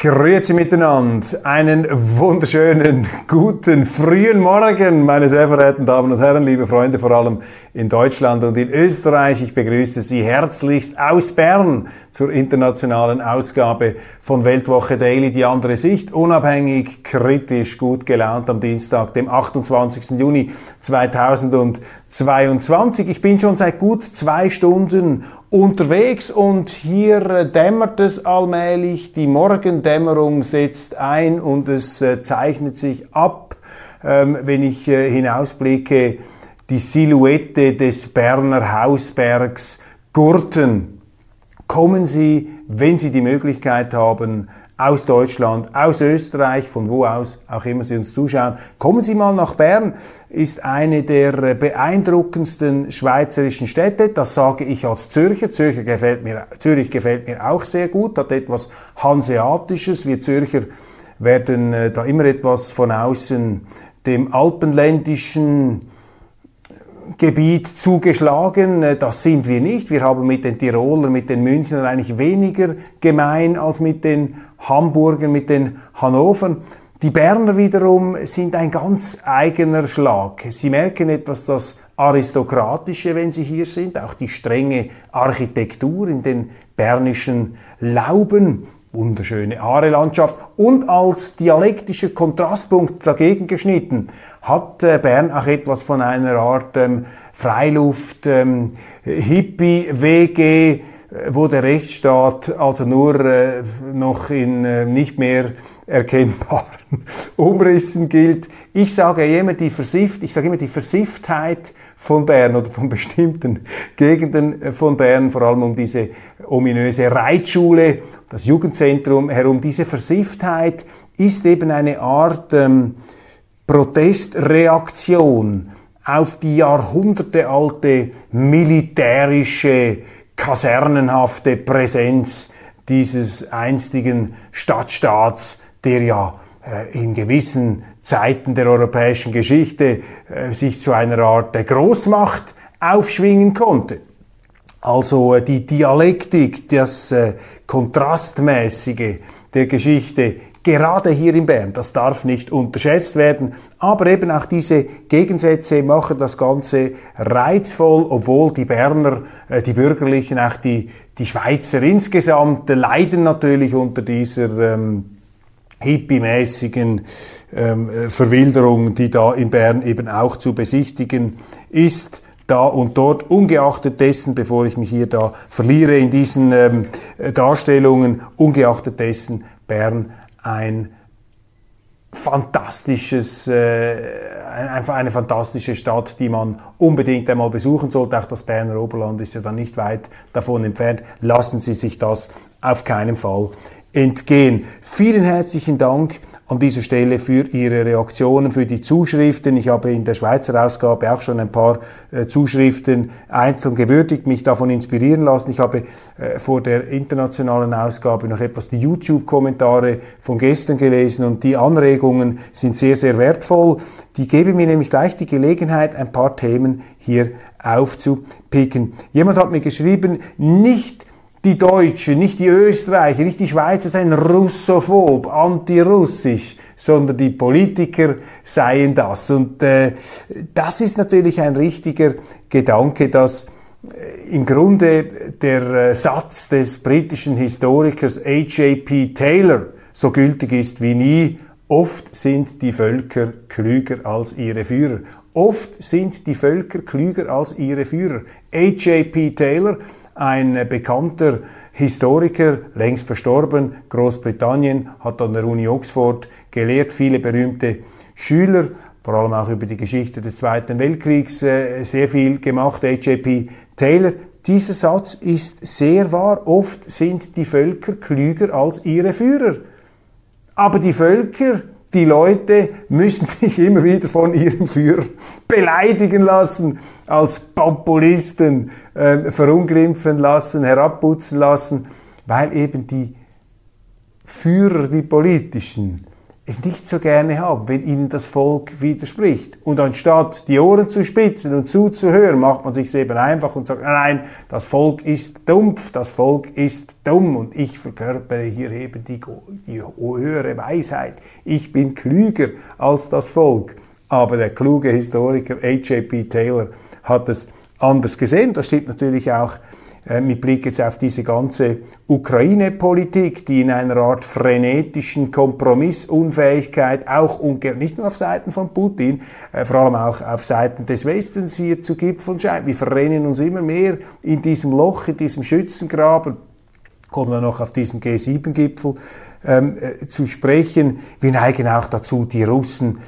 Grüezi miteinander. Einen wunderschönen, guten, frühen Morgen, meine sehr verehrten Damen und Herren, liebe Freunde, vor allem in Deutschland und in Österreich. Ich begrüße Sie herzlichst aus Bern zur internationalen Ausgabe von Weltwoche Daily, die andere Sicht, unabhängig, kritisch, gut gelaunt am Dienstag, dem 28. Juni 2022. Ich bin schon seit gut zwei Stunden unterwegs und hier äh, dämmert es allmählich, die Morgendämmerung setzt ein und es äh, zeichnet sich ab, ähm, wenn ich äh, hinausblicke, die Silhouette des Berner Hausbergs Gurten. Kommen Sie, wenn Sie die Möglichkeit haben, aus Deutschland, aus Österreich, von wo aus auch immer Sie uns zuschauen, kommen Sie mal nach Bern ist eine der beeindruckendsten schweizerischen Städte. Das sage ich als Zürcher. Zürcher gefällt mir, Zürich gefällt mir auch sehr gut, hat etwas Hanseatisches. Wir Zürcher werden äh, da immer etwas von außen dem alpenländischen Gebiet zugeschlagen. Äh, das sind wir nicht. Wir haben mit den Tirolern, mit den Münchnern eigentlich weniger gemein als mit den Hamburgern, mit den Hannovern. Die Berner wiederum sind ein ganz eigener Schlag. Sie merken etwas das Aristokratische, wenn sie hier sind, auch die strenge Architektur in den bernischen Lauben, wunderschöne Aare-Landschaft und als dialektischer Kontrastpunkt dagegen geschnitten hat äh, Bern auch etwas von einer Art ähm, Freiluft, ähm, Hippie, WG, äh, wo der Rechtsstaat also nur äh, noch in äh, nicht mehr erkennbaren Umrissen gilt. Ich sage immer die Versifft, ich sage immer die Versifftheit von Bern oder von bestimmten Gegenden äh, von Bern, vor allem um diese ominöse Reitschule, das Jugendzentrum herum. Diese Versifftheit ist eben eine Art ähm, Protestreaktion auf die jahrhundertealte militärische kasernenhafte Präsenz dieses einstigen Stadtstaats, der ja äh, in gewissen Zeiten der europäischen Geschichte äh, sich zu einer Art der Großmacht aufschwingen konnte. Also äh, die Dialektik, das Kontrastmäßige der Geschichte gerade hier in Bern. Das darf nicht unterschätzt werden. Aber eben auch diese Gegensätze machen das Ganze reizvoll, obwohl die Berner, äh, die Bürgerlichen, auch die, die Schweizer insgesamt leiden natürlich unter dieser ähm, hippie-mäßigen ähm, äh, Verwilderung, die da in Bern eben auch zu besichtigen ist da und dort, ungeachtet dessen, bevor ich mich hier da verliere in diesen ähm, Darstellungen, ungeachtet dessen Bern ein fantastisches, äh, einfach eine fantastische Stadt, die man unbedingt einmal besuchen sollte. Auch das Berner Oberland ist ja dann nicht weit davon entfernt. Lassen Sie sich das auf keinen Fall entgehen. Vielen herzlichen Dank an dieser Stelle für Ihre Reaktionen, für die Zuschriften. Ich habe in der Schweizer Ausgabe auch schon ein paar äh, Zuschriften einzeln gewürdigt, mich davon inspirieren lassen. Ich habe äh, vor der internationalen Ausgabe noch etwas die YouTube-Kommentare von gestern gelesen und die Anregungen sind sehr, sehr wertvoll. Die geben mir nämlich gleich die Gelegenheit, ein paar Themen hier aufzupicken. Jemand hat mir geschrieben, nicht die Deutschen, nicht die Österreicher, nicht die Schweizer seien russophob, antirussisch, sondern die Politiker seien das. Und äh, das ist natürlich ein richtiger Gedanke, dass äh, im Grunde der äh, Satz des britischen Historikers H.J.P. Taylor so gültig ist wie nie, oft sind die Völker klüger als ihre Führer. Oft sind die Völker klüger als ihre Führer. H.J.P. Taylor ein bekannter Historiker, längst verstorben, Großbritannien, hat an der Uni Oxford gelehrt, viele berühmte Schüler, vor allem auch über die Geschichte des Zweiten Weltkriegs äh, sehr viel gemacht, H.J.P. Taylor. Dieser Satz ist sehr wahr. Oft sind die Völker klüger als ihre Führer. Aber die Völker, die Leute müssen sich immer wieder von ihrem Führer beleidigen lassen, als Populisten äh, verunglimpfen lassen, herabputzen lassen, weil eben die Führer, die politischen, es nicht so gerne haben, wenn ihnen das Volk widerspricht. Und anstatt die Ohren zu spitzen und zuzuhören, macht man sich eben einfach und sagt, nein, das Volk ist dumpf, das Volk ist dumm und ich verkörpere hier eben die, die höhere Weisheit. Ich bin klüger als das Volk. Aber der kluge Historiker A.J.P. Taylor hat es anders gesehen. Das stimmt natürlich auch äh, mit Blick jetzt auf diese ganze Ukraine-Politik, die in einer Art frenetischen Kompromissunfähigkeit auch nicht nur auf Seiten von Putin, äh, vor allem auch auf Seiten des Westens hier zu gipfeln scheint. Wir verrennen uns immer mehr in diesem Loch, in diesem Schützengraben, kommen dann noch auf diesen G7-Gipfel ähm, äh, zu sprechen. Wir neigen auch dazu, die Russen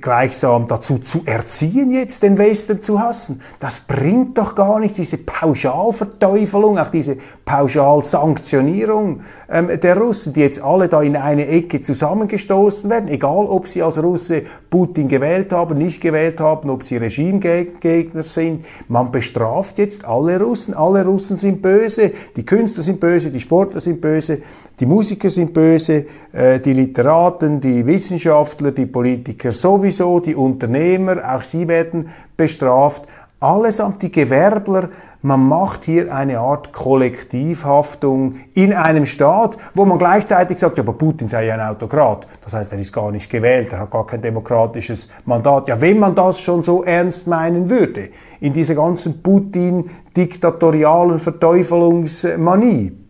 gleichsam dazu zu erziehen, jetzt den Westen zu hassen. Das bringt doch gar nicht diese Pauschalverteufelung, auch diese Pauschalsanktionierung ähm, der Russen, die jetzt alle da in eine Ecke zusammengestoßen werden, egal ob sie als Russe Putin gewählt haben, nicht gewählt haben, ob sie Regimegegner sind. Man bestraft jetzt alle Russen. Alle Russen sind böse, die Künstler sind böse, die Sportler sind böse, die Musiker sind böse, äh, die Literaten, die Wissenschaftler, die Politiker sowieso, die Unternehmer, auch sie werden bestraft. Allesamt die Gewerbler, man macht hier eine Art Kollektivhaftung in einem Staat, wo man gleichzeitig sagt, ja, aber Putin sei ja ein Autokrat. Das heißt, er ist gar nicht gewählt, er hat gar kein demokratisches Mandat. Ja, wenn man das schon so ernst meinen würde, in dieser ganzen Putin-diktatorialen Verteufelungsmanie,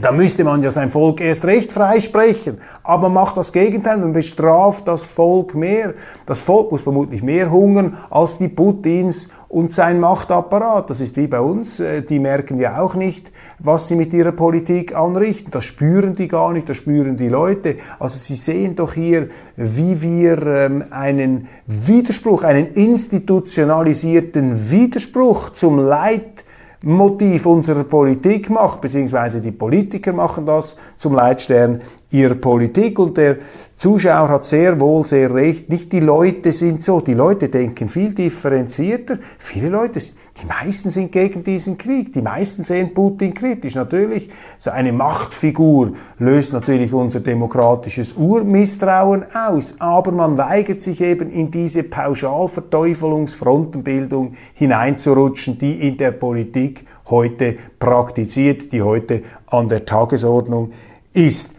da müsste man ja sein Volk erst recht freisprechen. Aber macht das Gegenteil, man bestraft das Volk mehr. Das Volk muss vermutlich mehr hungern als die Putins und sein Machtapparat. Das ist wie bei uns. Äh, die merken ja auch nicht, was sie mit ihrer Politik anrichten. Das spüren die gar nicht, das spüren die Leute. Also sie sehen doch hier, wie wir ähm, einen Widerspruch, einen institutionalisierten Widerspruch zum Leid Motiv unserer Politik macht, beziehungsweise die Politiker machen das zum Leitstern ihrer Politik und der Zuschauer hat sehr wohl sehr recht. Nicht die Leute sind so. Die Leute denken viel differenzierter. Viele Leute, die meisten sind gegen diesen Krieg. Die meisten sehen Putin kritisch. Natürlich, so eine Machtfigur löst natürlich unser demokratisches Urmisstrauen aus. Aber man weigert sich eben in diese Pauschalverteufelungsfrontenbildung hineinzurutschen, die in der Politik heute praktiziert, die heute an der Tagesordnung ist.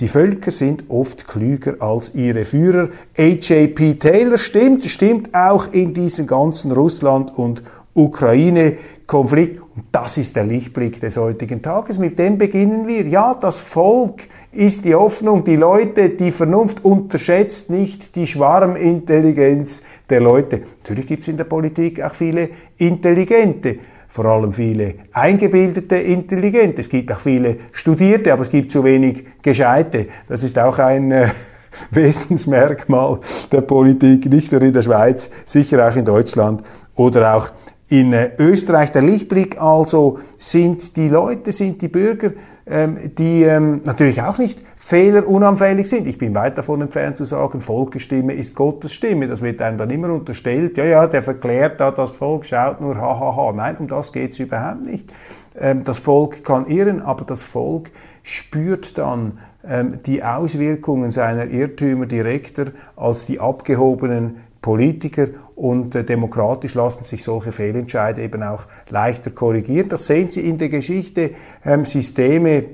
Die Völker sind oft klüger als ihre Führer. A.J.P. Taylor stimmt, stimmt auch in diesem ganzen Russland- und Ukraine-Konflikt. Und das ist der Lichtblick des heutigen Tages. Mit dem beginnen wir. Ja, das Volk ist die Hoffnung, die Leute, die Vernunft unterschätzt nicht die Schwarmintelligenz der Leute. Natürlich gibt es in der Politik auch viele Intelligente vor allem viele eingebildete, intelligente. Es gibt auch viele Studierte, aber es gibt zu wenig Gescheite. Das ist auch ein äh, Wesensmerkmal der Politik, nicht nur in der Schweiz, sicher auch in Deutschland oder auch in äh, Österreich. Der Lichtblick also sind die Leute, sind die Bürger, ähm, die ähm, natürlich auch nicht fehlerunanfällig sind. Ich bin weit davon entfernt zu sagen, Volkesstimme ist Gottes Stimme. Das wird einem dann immer unterstellt. Ja, ja, der verklärt da das Volk, schaut nur, hahaha. Ha, ha. Nein, um das geht es überhaupt nicht. Ähm, das Volk kann irren, aber das Volk spürt dann ähm, die Auswirkungen seiner Irrtümer direkter als die abgehobenen Politiker und äh, demokratisch lassen sich solche Fehlentscheide eben auch leichter korrigieren. Das sehen Sie in der Geschichte. Ähm, Systeme,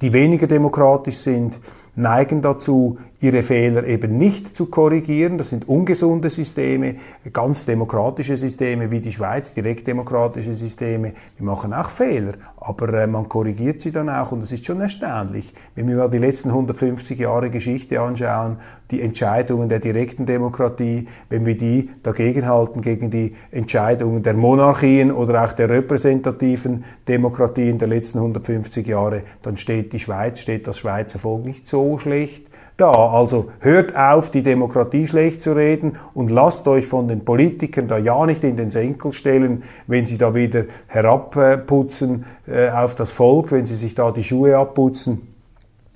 die weniger demokratisch sind, neigen dazu, ihre Fehler eben nicht zu korrigieren. Das sind ungesunde Systeme, ganz demokratische Systeme wie die Schweiz, direktdemokratische Systeme. Wir machen auch Fehler, aber äh, man korrigiert sie dann auch und das ist schon erstaunlich. Wenn wir mal die letzten 150 Jahre Geschichte anschauen, die Entscheidungen der direkten Demokratie, wenn wir die dagegenhalten gegen die Entscheidungen der Monarchien oder auch der repräsentativen Demokratien der letzten 150 Jahre, dann steht die Schweiz, steht das Schweizer Volk nicht so schlecht da. Also hört auf, die Demokratie schlecht zu reden und lasst euch von den Politikern da ja nicht in den Senkel stellen, wenn sie da wieder herabputzen äh, auf das Volk, wenn sie sich da die Schuhe abputzen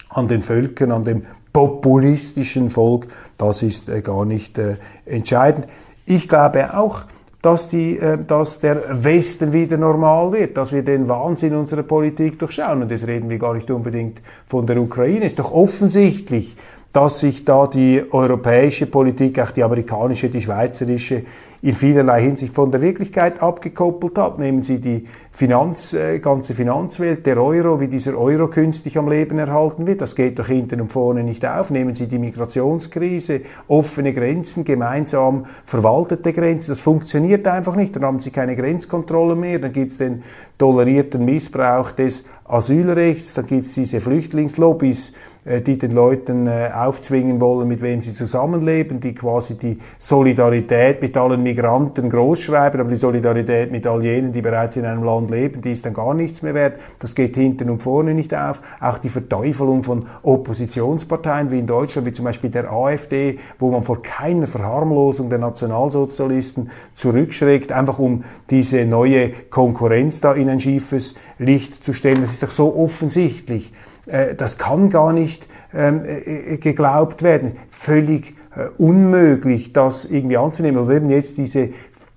an den Völkern, an dem populistischen Volk, das ist äh, gar nicht äh, entscheidend. Ich glaube auch, dass, die, äh, dass der Westen wieder normal wird, dass wir den Wahnsinn unserer Politik durchschauen. Und das reden wir gar nicht unbedingt von der Ukraine. Ist doch offensichtlich, dass sich da die europäische Politik, auch die amerikanische, die schweizerische, in vielerlei Hinsicht von der Wirklichkeit abgekoppelt hat. Nehmen Sie die Finanz, äh, ganze Finanzwelt, der Euro, wie dieser Euro künstlich am Leben erhalten wird, das geht doch hinten und vorne nicht auf. Nehmen Sie die Migrationskrise, offene Grenzen, gemeinsam verwaltete Grenzen, das funktioniert einfach nicht. Dann haben Sie keine Grenzkontrolle mehr, dann gibt es den tolerierten Missbrauch des Asylrechts, dann gibt es diese Flüchtlingslobbys, die den Leuten äh, aufzwingen wollen, mit wem sie zusammenleben, die quasi die Solidarität mit allen Migranten großschreiben, aber die Solidarität mit all jenen, die bereits in einem Land leben, die ist dann gar nichts mehr wert. Das geht hinten und vorne nicht auf. Auch die Verteufelung von Oppositionsparteien wie in Deutschland, wie zum Beispiel der AfD, wo man vor keiner Verharmlosung der Nationalsozialisten zurückschreckt, einfach um diese neue Konkurrenz da in ein schiefes Licht zu stellen. Das ist doch so offensichtlich. Äh, das kann gar nicht ähm, äh, geglaubt werden. Völlig äh, unmöglich, das irgendwie anzunehmen. Und eben jetzt diese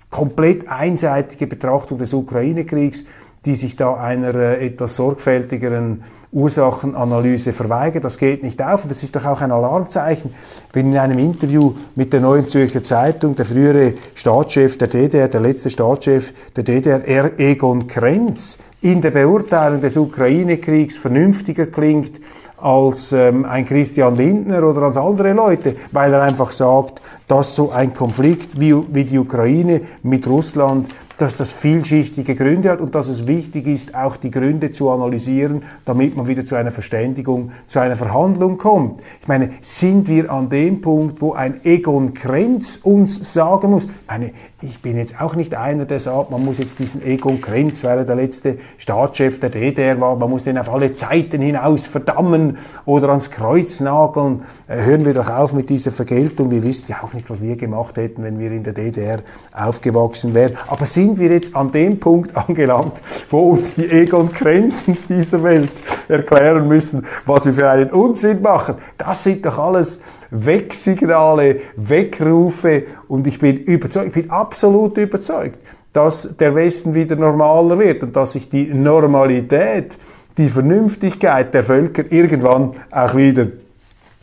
komplett einseitige Betrachtung des Ukraine-Kriegs, die sich da einer äh, etwas sorgfältigeren Ursachenanalyse verweigert. Das geht nicht auf und das ist doch auch ein Alarmzeichen, wenn in einem Interview mit der Neuen Zürcher Zeitung der frühere Staatschef der DDR, der letzte Staatschef der DDR, Egon Krenz, in der Beurteilung des Ukraine-Kriegs vernünftiger klingt als ähm, ein Christian Lindner oder als andere Leute, weil er einfach sagt, dass so ein Konflikt wie, wie die Ukraine mit Russland dass das vielschichtige Gründe hat und dass es wichtig ist, auch die Gründe zu analysieren, damit man wieder zu einer Verständigung, zu einer Verhandlung kommt. Ich meine, sind wir an dem Punkt, wo ein Egon Krenz uns sagen muss, ich meine, ich bin jetzt auch nicht einer, der sagt, man muss jetzt diesen Egon Krenz, weil er der letzte Staatschef der DDR war, man muss den auf alle Zeiten hinaus verdammen oder ans Kreuz nageln. Äh, hören wir doch auf mit dieser Vergeltung. Wir wissen ja auch nicht, was wir gemacht hätten, wenn wir in der DDR aufgewachsen wären. Aber sind wir jetzt an dem Punkt angelangt, wo uns die Egon Krenzens dieser Welt erklären müssen, was wir für einen Unsinn machen? Das sind doch alles Wegsignale, Wegrufe und ich bin überzeugt, ich bin absolut überzeugt, dass der Westen wieder normaler wird und dass sich die Normalität, die Vernünftigkeit der Völker irgendwann auch wieder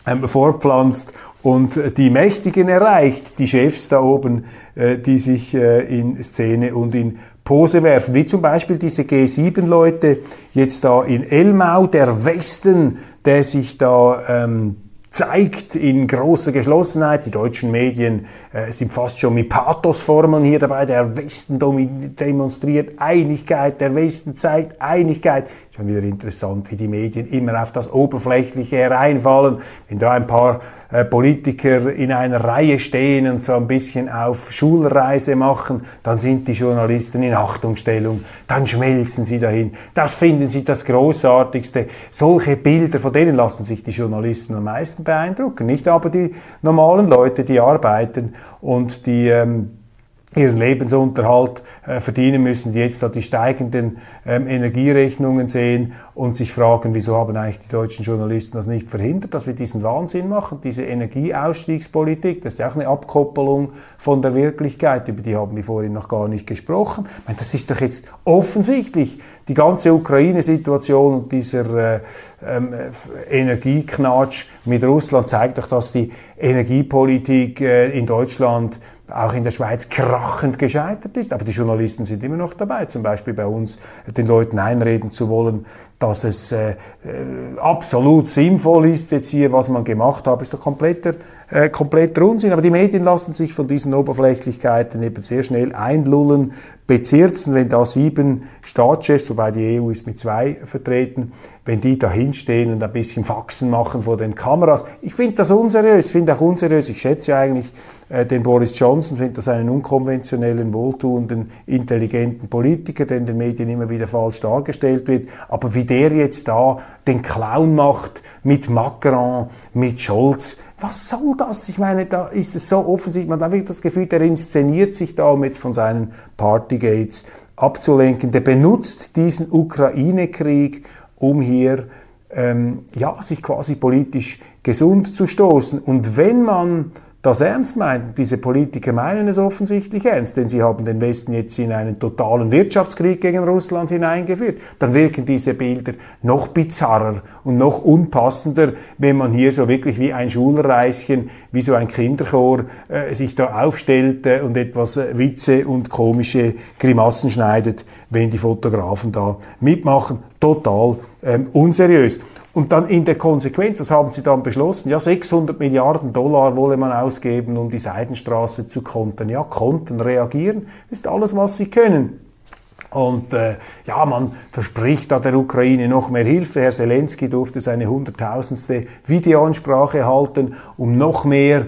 ähm, fortpflanzt und die Mächtigen erreicht, die Chefs da oben, äh, die sich äh, in Szene und in Pose werfen, wie zum Beispiel diese G7-Leute jetzt da in Elmau, der Westen, der sich da ähm, zeigt in großer Geschlossenheit. Die deutschen Medien äh, sind fast schon mit Pathosformeln hier dabei. Der Westen demonstriert Einigkeit, der Westen zeigt Einigkeit. Schon wieder interessant, wie die Medien immer auf das Oberflächliche hereinfallen. Wenn da ein paar äh, Politiker in einer Reihe stehen und so ein bisschen auf Schulreise machen, dann sind die Journalisten in Achtungsstellung, dann schmelzen sie dahin. Das finden sie das Großartigste. Solche Bilder, von denen lassen sich die Journalisten am meisten beeindrucken, nicht aber die normalen Leute, die arbeiten und die ähm, ihren Lebensunterhalt äh, verdienen müssen, die jetzt da die steigenden ähm, Energierechnungen sehen und sich fragen, wieso haben eigentlich die deutschen Journalisten das nicht verhindert, dass wir diesen Wahnsinn machen, diese Energieausstiegspolitik, das ist ja auch eine Abkoppelung von der Wirklichkeit, über die haben wir vorhin noch gar nicht gesprochen. Ich meine, das ist doch jetzt offensichtlich, die ganze Ukraine-Situation und dieser äh, ähm, Energieknatsch mit Russland zeigt doch, dass die Energiepolitik äh, in Deutschland auch in der Schweiz krachend gescheitert ist. Aber die Journalisten sind immer noch dabei, zum Beispiel bei uns den Leuten einreden zu wollen, dass es äh, äh, absolut sinnvoll ist, jetzt hier, was man gemacht hat, ist doch kompletter, äh, kompletter Unsinn. Aber die Medien lassen sich von diesen Oberflächlichkeiten eben sehr schnell einlullen, bezirzen, wenn da sieben Staatschefs, wobei die EU ist mit zwei vertreten, wenn die da hinstehen und ein bisschen Faxen machen vor den Kameras. Ich finde das unseriös, finde auch unseriös, ich schätze eigentlich äh, den Boris Johnson, finde das einen unkonventionellen, wohltuenden, intelligenten Politiker, der in den Medien immer wieder falsch dargestellt wird. Aber wie der jetzt da den Clown macht mit Macron, mit Scholz, was soll das? Ich meine, da ist es so offensichtlich, man hat wirklich das Gefühl, der inszeniert sich da, um jetzt von seinen Partygates abzulenken. Der benutzt diesen Ukraine-Krieg, um hier ähm, ja, sich quasi politisch gesund zu stoßen. Und wenn man das ernst meint, diese Politiker meinen es offensichtlich ernst, denn sie haben den Westen jetzt in einen totalen Wirtschaftskrieg gegen Russland hineingeführt, dann wirken diese Bilder noch bizarrer und noch unpassender, wenn man hier so wirklich wie ein Schulreischen, wie so ein Kinderchor äh, sich da aufstellt äh, und etwas äh, Witze und komische Grimassen schneidet, wenn die Fotografen da mitmachen. Total ähm, unseriös. Und dann in der Konsequenz, was haben sie dann beschlossen? Ja, 600 Milliarden Dollar wolle man ausgeben, um die Seidenstraße zu kontern. Ja, konnten, reagieren, ist alles, was sie können. Und äh, ja, man verspricht da der Ukraine noch mehr Hilfe. Herr Zelensky durfte seine hunderttausendste Videoansprache halten, um noch mehr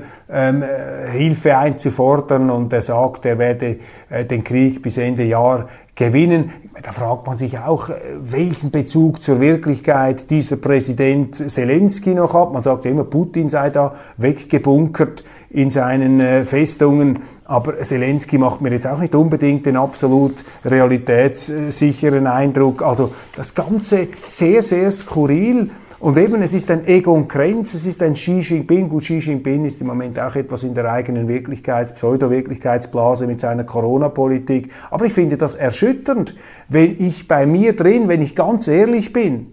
Hilfe einzufordern. Und er sagt, er werde äh, den Krieg bis Ende Jahr gewinnen. Da fragt man sich auch, äh, welchen Bezug zur Wirklichkeit dieser Präsident Zelensky noch hat. Man sagt immer, Putin sei da weggebunkert in seinen äh, Festungen. Aber Zelensky macht mir jetzt auch nicht unbedingt den absolut realitätssicheren Eindruck. Also das Ganze sehr, sehr skurril. Und eben, es ist ein Egon Krenz, es ist ein Xi Jinping. Gut, Xi Jinping ist im Moment auch etwas in der eigenen Wirklichkeits-, Pseudo-Wirklichkeitsblase mit seiner Corona-Politik. Aber ich finde das erschütternd, wenn ich bei mir drin, wenn ich ganz ehrlich bin,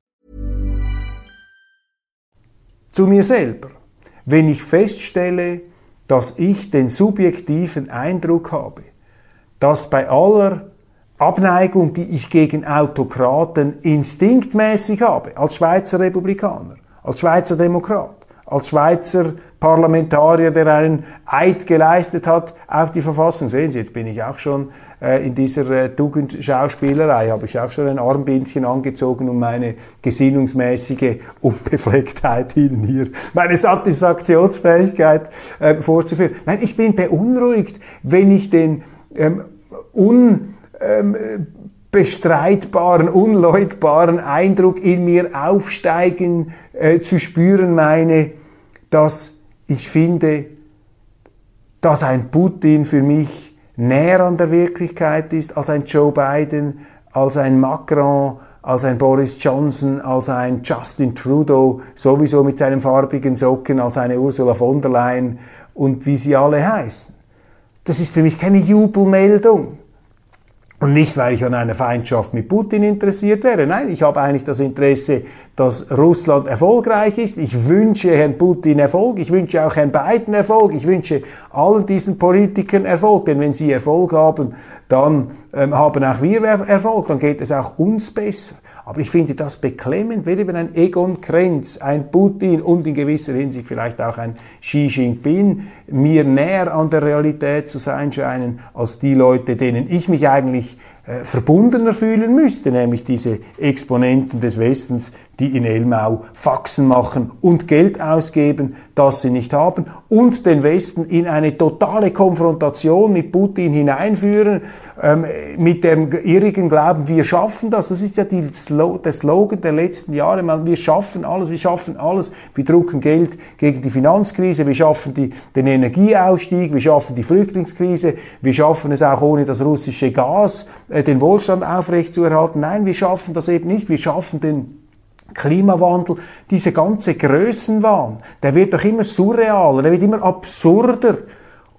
zu mir selber. Wenn ich feststelle, dass ich den subjektiven Eindruck habe, dass bei aller Abneigung, die ich gegen Autokraten instinktmäßig habe, als Schweizer Republikaner, als Schweizer Demokrat, als Schweizer Parlamentarier, der einen Eid geleistet hat auf die Verfassung. Sehen Sie, jetzt bin ich auch schon äh, in dieser äh, Tugendschauspielerei, habe ich auch schon ein Armbindchen angezogen, um meine gesinnungsmäßige Unbeflecktheit Ihnen hier, meine Satisfaktionsfähigkeit äh, vorzuführen. Nein, ich bin beunruhigt, wenn ich den ähm, un... Ähm, bestreitbaren, unleugbaren Eindruck in mir aufsteigen äh, zu spüren meine, dass ich finde, dass ein Putin für mich näher an der Wirklichkeit ist als ein Joe Biden, als ein Macron, als ein Boris Johnson, als ein Justin Trudeau, sowieso mit seinen farbigen Socken, als eine Ursula von der Leyen und wie sie alle heißen. Das ist für mich keine Jubelmeldung. Und nicht, weil ich an einer Feindschaft mit Putin interessiert wäre. Nein, ich habe eigentlich das Interesse, dass Russland erfolgreich ist. Ich wünsche Herrn Putin Erfolg. Ich wünsche auch Herrn Biden Erfolg. Ich wünsche allen diesen Politikern Erfolg. Denn wenn sie Erfolg haben, dann ähm, haben auch wir Erfolg. Dann geht es auch uns besser. Aber ich finde das beklemmend, wenn eben ein Egon Krenz, ein Putin und in gewisser Hinsicht vielleicht auch ein Xi Jinping mir näher an der Realität zu sein scheinen als die Leute, denen ich mich eigentlich äh, verbundener fühlen müsste, nämlich diese Exponenten des Westens, die in Elmau Faxen machen und Geld ausgeben, das sie nicht haben, und den Westen in eine totale Konfrontation mit Putin hineinführen, ähm, mit dem irrigen Glauben, wir schaffen das. Das ist ja die der Slogan der letzten Jahre. Man, wir schaffen alles, wir schaffen alles. Wir drucken Geld gegen die Finanzkrise, wir schaffen die, den Energieausstieg, wir schaffen die Flüchtlingskrise, wir schaffen es auch ohne das russische Gas, äh, den Wohlstand aufrechtzuerhalten. Nein, wir schaffen das eben nicht. Wir schaffen den Klimawandel, diese ganze Größenwahn, der wird doch immer surrealer, der wird immer absurder.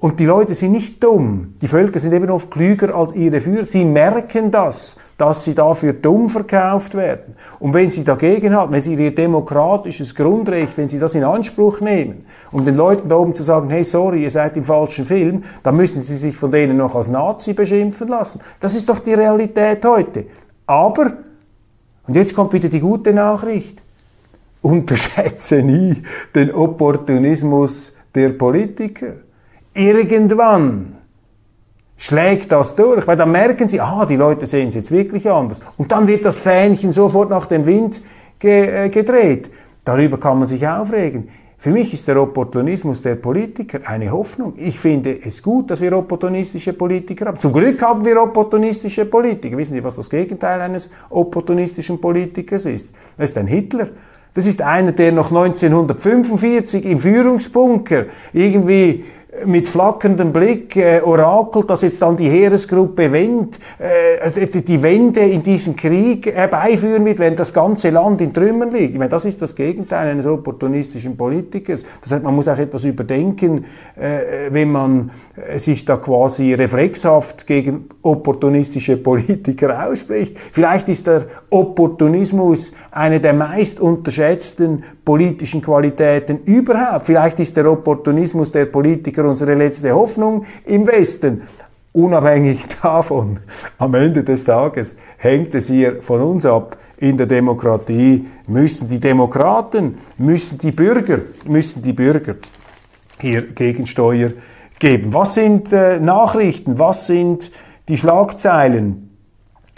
Und die Leute sind nicht dumm. Die Völker sind eben oft klüger als ihre Führer. Sie merken das, dass sie dafür dumm verkauft werden. Und wenn sie dagegen haben, wenn sie ihr demokratisches Grundrecht, wenn sie das in Anspruch nehmen, um den Leuten da oben zu sagen, hey, sorry, ihr seid im falschen Film, dann müssen sie sich von denen noch als Nazi beschimpfen lassen. Das ist doch die Realität heute. Aber, und jetzt kommt wieder die gute Nachricht, unterschätze nie den Opportunismus der Politiker. Irgendwann schlägt das durch, weil dann merken sie, ah, die Leute sehen es jetzt wirklich anders. Und dann wird das Fähnchen sofort nach dem Wind ge äh, gedreht. Darüber kann man sich aufregen. Für mich ist der Opportunismus der Politiker eine Hoffnung. Ich finde es gut, dass wir opportunistische Politiker haben. Zum Glück haben wir opportunistische Politiker. Wissen Sie, was das Gegenteil eines opportunistischen Politikers ist? Das ist ein Hitler. Das ist einer, der noch 1945 im Führungsbunker irgendwie mit flackerndem Blick äh, orakelt, dass jetzt dann die Heeresgruppe Wendt äh, die Wende in diesem Krieg herbeiführen wird, wenn das ganze Land in Trümmern liegt. Ich meine, das ist das Gegenteil eines opportunistischen Politikers. Das heißt, man muss auch etwas überdenken, äh, wenn man äh, sich da quasi reflexhaft gegen opportunistische Politiker ausspricht. Vielleicht ist der Opportunismus eine der meist unterschätzten politischen Qualitäten überhaupt. Vielleicht ist der Opportunismus der Politiker unsere letzte Hoffnung im Westen. Unabhängig davon, am Ende des Tages hängt es hier von uns ab. In der Demokratie müssen die Demokraten, müssen die Bürger, müssen die Bürger hier Gegensteuer geben. Was sind äh, Nachrichten? Was sind die Schlagzeilen?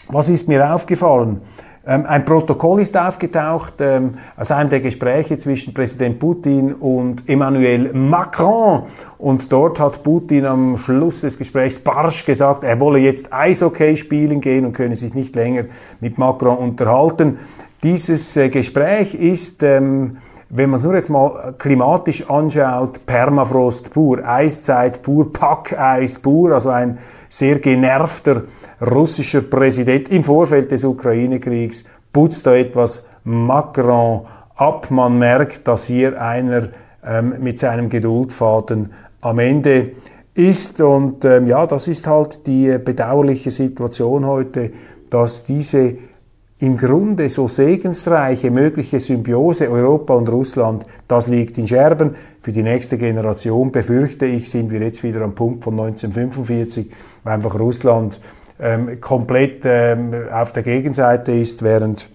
Was ist mir aufgefallen? Ähm, ein Protokoll ist aufgetaucht ähm, aus einem der Gespräche zwischen Präsident Putin und Emmanuel Macron. Und dort hat Putin am Schluss des Gesprächs barsch gesagt, er wolle jetzt Eishockey spielen gehen und könne sich nicht länger mit Macron unterhalten. Dieses äh, Gespräch ist ähm, wenn man es nur jetzt mal klimatisch anschaut, Permafrost pur, Eiszeit pur, Packeis pur, also ein sehr genervter russischer Präsident im Vorfeld des Ukraine-Kriegs putzt da etwas Macron ab. Man merkt, dass hier einer ähm, mit seinem Geduldfaden am Ende ist. Und ähm, ja, das ist halt die bedauerliche Situation heute, dass diese im Grunde so segensreiche mögliche Symbiose Europa und Russland, das liegt in Scherben. Für die nächste Generation befürchte ich, sind wir jetzt wieder am Punkt von 1945, weil einfach Russland ähm, komplett ähm, auf der Gegenseite ist, während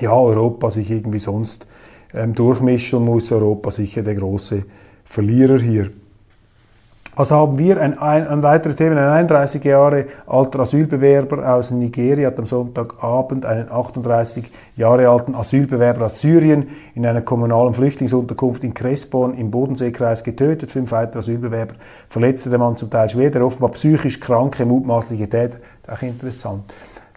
ja, Europa sich irgendwie sonst ähm, durchmischen muss. Europa sicher der große Verlierer hier. Also haben wir ein, ein, ein weiteres Thema, ein 31 Jahre alter Asylbewerber aus Nigeria hat am Sonntagabend einen 38 Jahre alten Asylbewerber aus Syrien in einer kommunalen Flüchtlingsunterkunft in Crespon im Bodenseekreis getötet. Fünf weitere Asylbewerber verletzte der Mann zum Teil schwer. Der offenbar psychisch kranke, mutmaßliche Täter, auch interessant.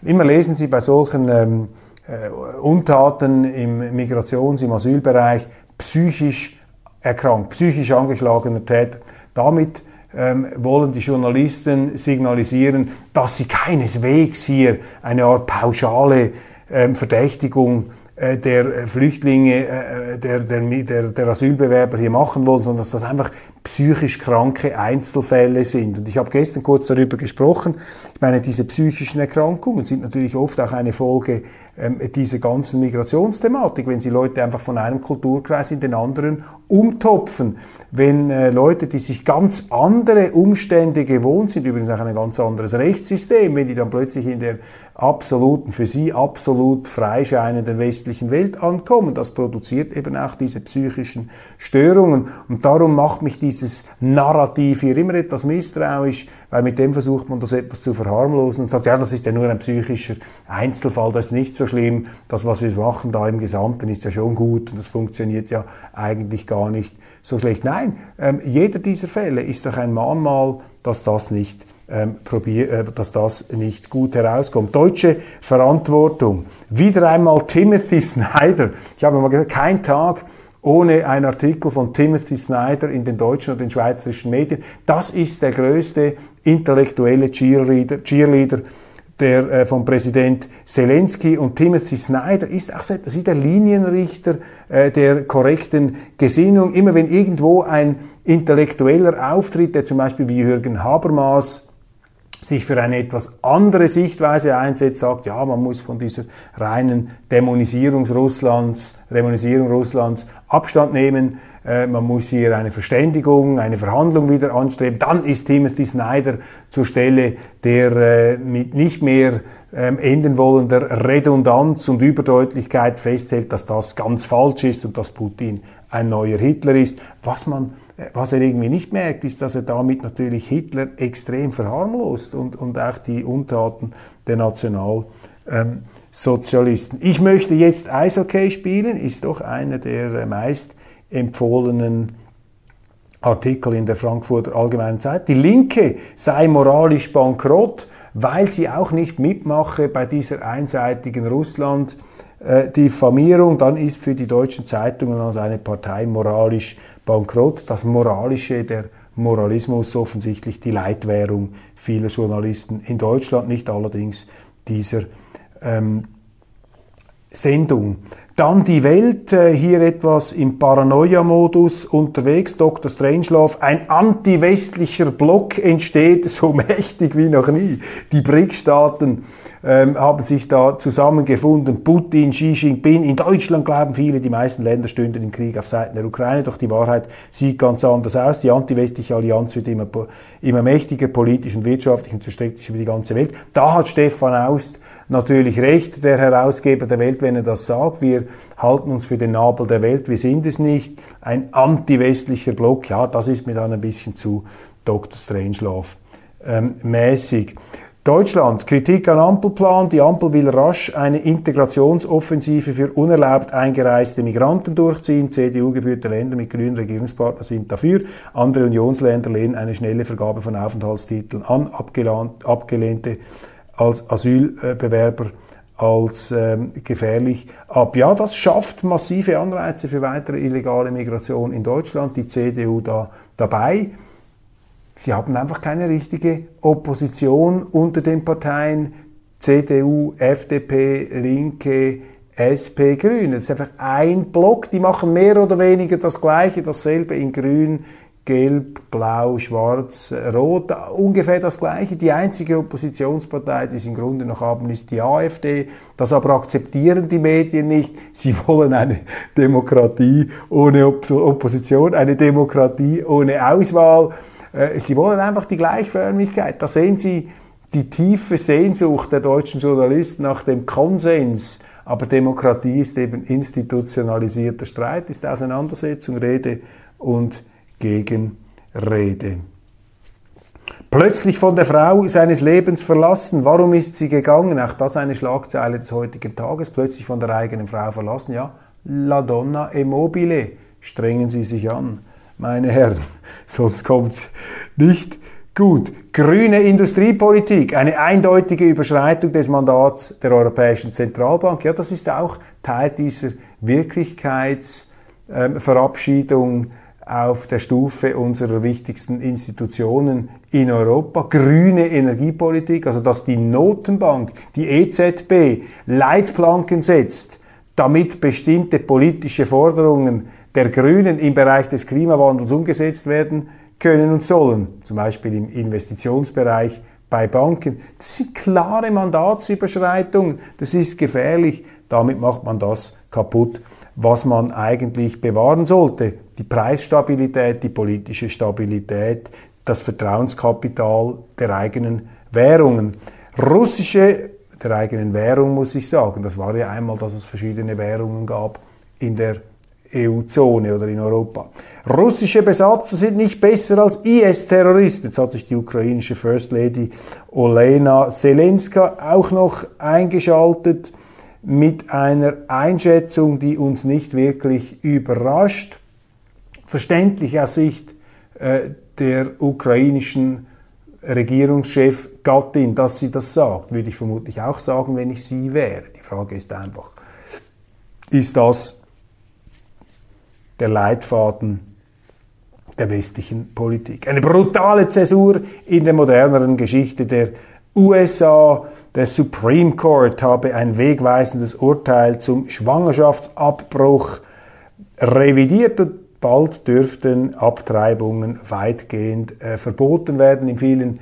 Immer lesen Sie bei solchen ähm, äh, Untaten im Migrations-, im Asylbereich psychisch erkrankt, psychisch angeschlagener Täter. Damit ähm, wollen die Journalisten signalisieren, dass sie keineswegs hier eine Art pauschale ähm, Verdächtigung der Flüchtlinge, äh, der, der, der, der Asylbewerber hier machen wollen, sondern dass das einfach psychisch kranke Einzelfälle sind. Und ich habe gestern kurz darüber gesprochen. Ich meine, diese psychischen Erkrankungen sind natürlich oft auch eine Folge ähm, dieser ganzen Migrationsthematik, wenn sie Leute einfach von einem Kulturkreis in den anderen umtopfen. Wenn äh, Leute, die sich ganz andere Umstände gewohnt sind, übrigens auch ein ganz anderes Rechtssystem, wenn die dann plötzlich in der absoluten, für sie absolut freischeinenden westlichen Welt ankommen, das produziert eben auch diese psychischen Störungen. Und darum macht mich die dieses Narrativ hier immer etwas misstrauisch, weil mit dem versucht man das etwas zu verharmlosen und sagt, ja, das ist ja nur ein psychischer Einzelfall, das ist nicht so schlimm, das, was wir machen da im Gesamten, ist ja schon gut und das funktioniert ja eigentlich gar nicht so schlecht. Nein, ähm, jeder dieser Fälle ist doch ein Mahnmal, dass das nicht ähm, probier, äh, dass das nicht gut herauskommt. Deutsche Verantwortung. Wieder einmal Timothy Snyder. Ich habe mal gesagt, kein Tag ohne einen Artikel von Timothy Snyder in den deutschen und den schweizerischen Medien. Das ist der größte intellektuelle Cheerleader, Cheerleader der äh, von Präsident Zelensky und Timothy Snyder ist auch so etwas wie der Linienrichter äh, der korrekten Gesinnung. Immer wenn irgendwo ein Intellektueller auftritt, der zum Beispiel wie Jürgen Habermas sich für eine etwas andere Sichtweise einsetzt, sagt, ja, man muss von dieser reinen Dämonisierung Russlands, Dämonisierung Russlands Abstand nehmen, äh, man muss hier eine Verständigung, eine Verhandlung wieder anstreben, dann ist Timothy Snyder zur Stelle, der äh, mit nicht mehr ähm, enden wollender Redundanz und Überdeutlichkeit festhält, dass das ganz falsch ist und dass Putin ein neuer Hitler ist, was man was er irgendwie nicht merkt, ist, dass er damit natürlich Hitler extrem verharmlost und, und auch die Untaten der Nationalsozialisten. ich möchte jetzt Eishockey spielen, ist doch einer der meist empfohlenen Artikel in der Frankfurter Allgemeinen Zeit. Die Linke sei moralisch bankrott, weil sie auch nicht mitmache bei dieser einseitigen Russland-Diffamierung. Dann ist für die deutschen Zeitungen als eine Partei moralisch bankrott. Das Moralische, der Moralismus offensichtlich die Leitwährung vieler Journalisten in Deutschland, nicht allerdings dieser ähm, Sendung. Dann die Welt, äh, hier etwas im Paranoia-Modus unterwegs. Dr. Strangelove, ein anti-westlicher Block entsteht, so mächtig wie noch nie. Die BRIC-Staaten ähm, haben sich da zusammengefunden. Putin, Xi Jinping. In Deutschland glauben viele, die meisten Länder stünden im Krieg auf Seiten der Ukraine. Doch die Wahrheit sieht ganz anders aus. Die anti-westliche Allianz wird immer, immer mächtiger, politisch und wirtschaftlich und zerstreckt über die ganze Welt. Da hat Stefan Aust natürlich recht, der Herausgeber der Welt, wenn er das sagt. Wir halten uns für den Nabel der Welt. Wir sind es nicht. Ein anti-westlicher Block, ja, das ist mir dann ein bisschen zu Dr. Strangelove ähm. Deutschland, Kritik an Ampelplan. Die Ampel will rasch eine Integrationsoffensive für unerlaubt eingereiste Migranten durchziehen. CDU-geführte Länder mit grünen Regierungspartnern sind dafür. Andere Unionsländer lehnen eine schnelle Vergabe von Aufenthaltstiteln an. Abgelehnte als Asylbewerber als ähm, gefährlich ab. Ja, das schafft massive Anreize für weitere illegale Migration in Deutschland. Die CDU da dabei. Sie haben einfach keine richtige Opposition unter den Parteien CDU, FDP, Linke, SP, Grüne. Das ist einfach ein Block, die machen mehr oder weniger das Gleiche, dasselbe in Grün, Gelb, Blau, Schwarz, Rot, ungefähr das Gleiche. Die einzige Oppositionspartei, die sie im Grunde noch haben, ist die AfD. Das aber akzeptieren die Medien nicht. Sie wollen eine Demokratie ohne Opposition, eine Demokratie ohne Auswahl. Äh, sie wollen einfach die Gleichförmigkeit. Da sehen Sie die tiefe Sehnsucht der deutschen Journalisten nach dem Konsens. Aber Demokratie ist eben institutionalisierter Streit, ist Auseinandersetzung, Rede und Gegenrede. Plötzlich von der Frau seines Lebens verlassen. Warum ist sie gegangen? Auch das eine Schlagzeile des heutigen Tages. Plötzlich von der eigenen Frau verlassen. Ja, la donna è mobile. Strengen Sie sich an meine Herren, sonst kommt's nicht gut. Grüne Industriepolitik, eine eindeutige Überschreitung des Mandats der Europäischen Zentralbank. Ja, das ist auch Teil dieser Wirklichkeitsverabschiedung auf der Stufe unserer wichtigsten Institutionen in Europa. Grüne Energiepolitik, also dass die Notenbank, die EZB Leitplanken setzt, damit bestimmte politische Forderungen der Grünen im Bereich des Klimawandels umgesetzt werden können und sollen, zum Beispiel im Investitionsbereich bei Banken. Das sind klare Mandatsüberschreitungen, das ist gefährlich, damit macht man das kaputt, was man eigentlich bewahren sollte. Die Preisstabilität, die politische Stabilität, das Vertrauenskapital der eigenen Währungen. Russische, der eigenen Währung muss ich sagen, das war ja einmal, dass es verschiedene Währungen gab in der EU-Zone oder in Europa. Russische Besatzer sind nicht besser als IS-Terroristen. Jetzt hat sich die ukrainische First Lady Olena Zelenska auch noch eingeschaltet mit einer Einschätzung, die uns nicht wirklich überrascht. Verständlich aus Sicht äh, der ukrainischen Regierungschef Gattin, dass sie das sagt, würde ich vermutlich auch sagen, wenn ich sie wäre. Die Frage ist einfach, ist das der Leitfaden der westlichen Politik. Eine brutale Zäsur in der moderneren Geschichte der USA. Der Supreme Court habe ein wegweisendes Urteil zum Schwangerschaftsabbruch revidiert und bald dürften Abtreibungen weitgehend äh, verboten werden in vielen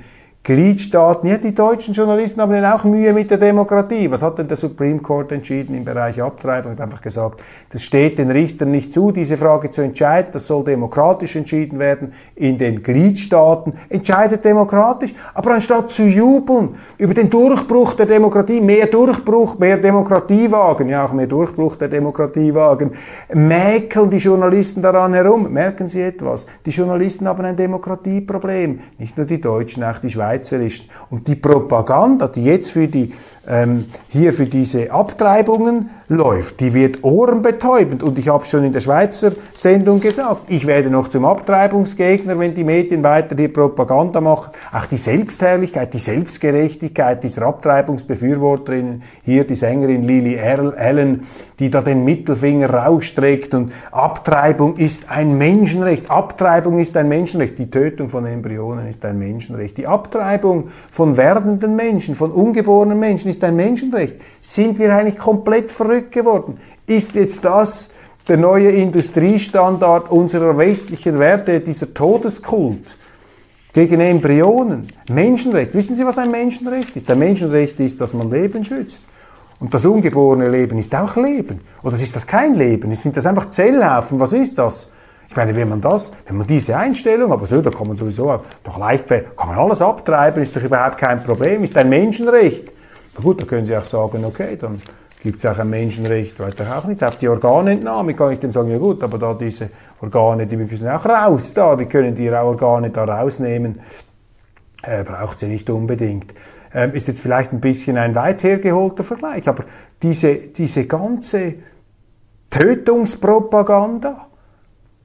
Gliedstaaten. Ja, die deutschen Journalisten haben auch Mühe mit der Demokratie. Was hat denn der Supreme Court entschieden im Bereich Abtreibung? Hat einfach gesagt, das steht den Richtern nicht zu, diese Frage zu entscheiden. Das soll demokratisch entschieden werden in den Gliedstaaten. Entscheidet demokratisch. Aber anstatt zu jubeln über den Durchbruch der Demokratie, mehr Durchbruch, mehr Demokratie wagen, ja auch mehr Durchbruch der Demokratie wagen, mäkeln die Journalisten daran herum. Merken Sie etwas? Die Journalisten haben ein Demokratieproblem. Nicht nur die Deutschen, auch die Schweizer schweizerisch. Und die Propaganda, die jetzt für die ähm, hier für diese Abtreibungen läuft, die wird ohrenbetäubend. Und ich habe schon in der Schweizer Sendung gesagt, ich werde noch zum Abtreibungsgegner, wenn die Medien weiter hier Propaganda machen. Auch die Selbstherrlichkeit, die Selbstgerechtigkeit dieser Abtreibungsbefürworterinnen, hier die Sängerin Lily Allen, die da den Mittelfinger rausstreckt und Abtreibung ist ein Menschenrecht. Abtreibung ist ein Menschenrecht. Die Tötung von Embryonen ist ein Menschenrecht. Die Abtreibung von werdenden Menschen, von ungeborenen Menschen ist ist ein Menschenrecht. Sind wir eigentlich komplett verrückt geworden? Ist jetzt das der neue Industriestandard unserer westlichen Werte, dieser Todeskult gegen Embryonen? Menschenrecht. Wissen Sie, was ein Menschenrecht ist? Ein Menschenrecht ist, dass man Leben schützt. Und das ungeborene Leben ist auch Leben. Oder ist das kein Leben? Sind das einfach Zellhaufen? Was ist das? Ich meine, wenn man das, wenn man diese Einstellung, aber so, da kann man sowieso doch leicht, kann man alles abtreiben, ist doch überhaupt kein Problem, ist ein Menschenrecht. Gut, da können Sie auch sagen, okay, dann gibt es auch ein Menschenrecht, weiß ich auch nicht, auf die Organentnahme kann ich dem sagen, ja gut, aber da diese Organe, die müssen auch raus da, wir können die Organe da rausnehmen, äh, braucht sie nicht unbedingt. Ähm, ist jetzt vielleicht ein bisschen ein weit hergeholter Vergleich, aber diese, diese ganze Tötungspropaganda,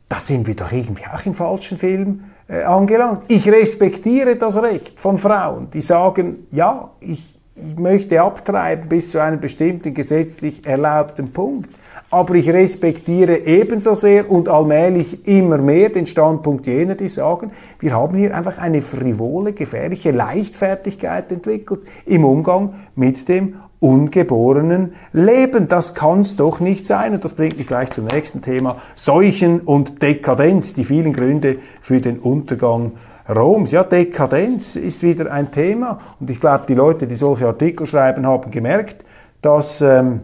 da sind wir doch irgendwie auch im falschen Film äh, angelangt. Ich respektiere das Recht von Frauen, die sagen, ja, ich möchte abtreiben bis zu einem bestimmten gesetzlich erlaubten Punkt. Aber ich respektiere ebenso sehr und allmählich immer mehr den Standpunkt jener, die sagen, wir haben hier einfach eine frivole, gefährliche Leichtfertigkeit entwickelt im Umgang mit dem ungeborenen Leben. Das kann es doch nicht sein. Und das bringt mich gleich zum nächsten Thema. Seuchen und Dekadenz, die vielen Gründe für den Untergang Roms. Ja, Dekadenz ist wieder ein Thema und ich glaube, die Leute, die solche Artikel schreiben, haben gemerkt, dass ähm,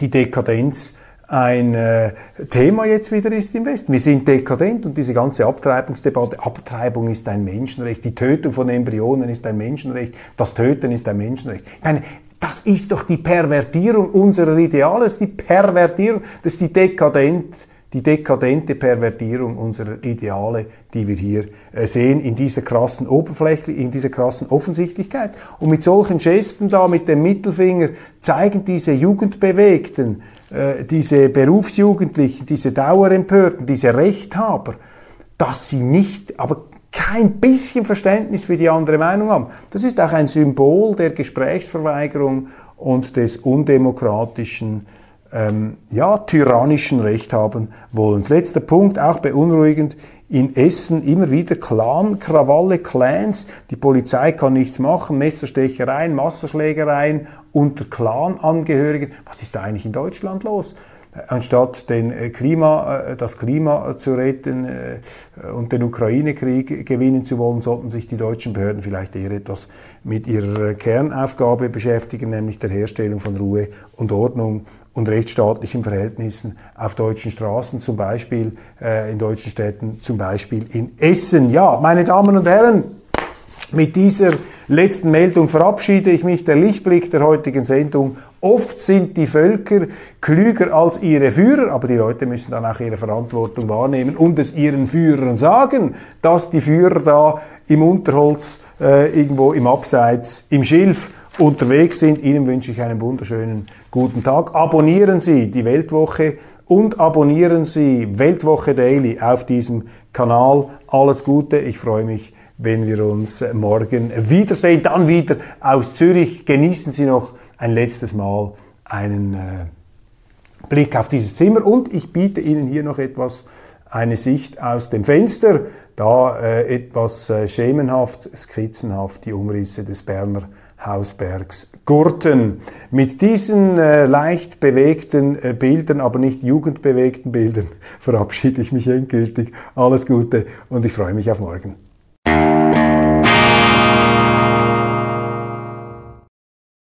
die Dekadenz ein äh, Thema jetzt wieder ist im Westen. Wir sind dekadent und diese ganze Abtreibungsdebatte, Abtreibung ist ein Menschenrecht, die Tötung von Embryonen ist ein Menschenrecht, das Töten ist ein Menschenrecht. Ich meine, das ist doch die Pervertierung unserer Ideale, das ist die Pervertierung, das ist die Dekadenz die dekadente Pervertierung unserer Ideale, die wir hier äh, sehen, in dieser krassen Oberfläche, in dieser krassen Offensichtlichkeit. Und mit solchen Gesten da, mit dem Mittelfinger, zeigen diese Jugendbewegten, äh, diese Berufsjugendlichen, diese Dauerempörten, diese Rechthaber, dass sie nicht, aber kein bisschen Verständnis für die andere Meinung haben. Das ist auch ein Symbol der Gesprächsverweigerung und des undemokratischen ähm, ja, tyrannischen Recht haben wollen. Letzter Punkt, auch beunruhigend, in Essen immer wieder Clan, Krawalle, Clans, die Polizei kann nichts machen, Messerstechereien, Massenschlägereien unter Clan-Angehörigen. Was ist da eigentlich in Deutschland los? anstatt den äh, Klima, äh, das Klima zu retten äh, und den Ukraine-Krieg gewinnen zu wollen, sollten sich die deutschen Behörden vielleicht eher etwas mit ihrer Kernaufgabe beschäftigen, nämlich der Herstellung von Ruhe und Ordnung und rechtsstaatlichen Verhältnissen auf deutschen Straßen, zum Beispiel in deutschen Städten, zum Beispiel in Essen. Ja, meine Damen und Herren, mit dieser letzten Meldung verabschiede ich mich. Der Lichtblick der heutigen Sendung Oft sind die Völker klüger als ihre Führer, aber die Leute müssen dann auch ihre Verantwortung wahrnehmen und es ihren Führern sagen, dass die Führer da im Unterholz, äh, irgendwo im Abseits, im Schilf unterwegs sind. Ihnen wünsche ich einen wunderschönen guten Tag. Abonnieren Sie die Weltwoche und abonnieren Sie Weltwoche Daily auf diesem Kanal. Alles Gute, ich freue mich, wenn wir uns morgen wiedersehen. Dann wieder aus Zürich. Genießen Sie noch ein letztes Mal einen äh, Blick auf dieses Zimmer und ich biete Ihnen hier noch etwas, eine Sicht aus dem Fenster, da äh, etwas äh, schemenhaft, skizzenhaft die Umrisse des Berner Hausbergs Gurten. Mit diesen äh, leicht bewegten äh, Bildern, aber nicht jugendbewegten Bildern, verabschiede ich mich endgültig. Alles Gute und ich freue mich auf morgen.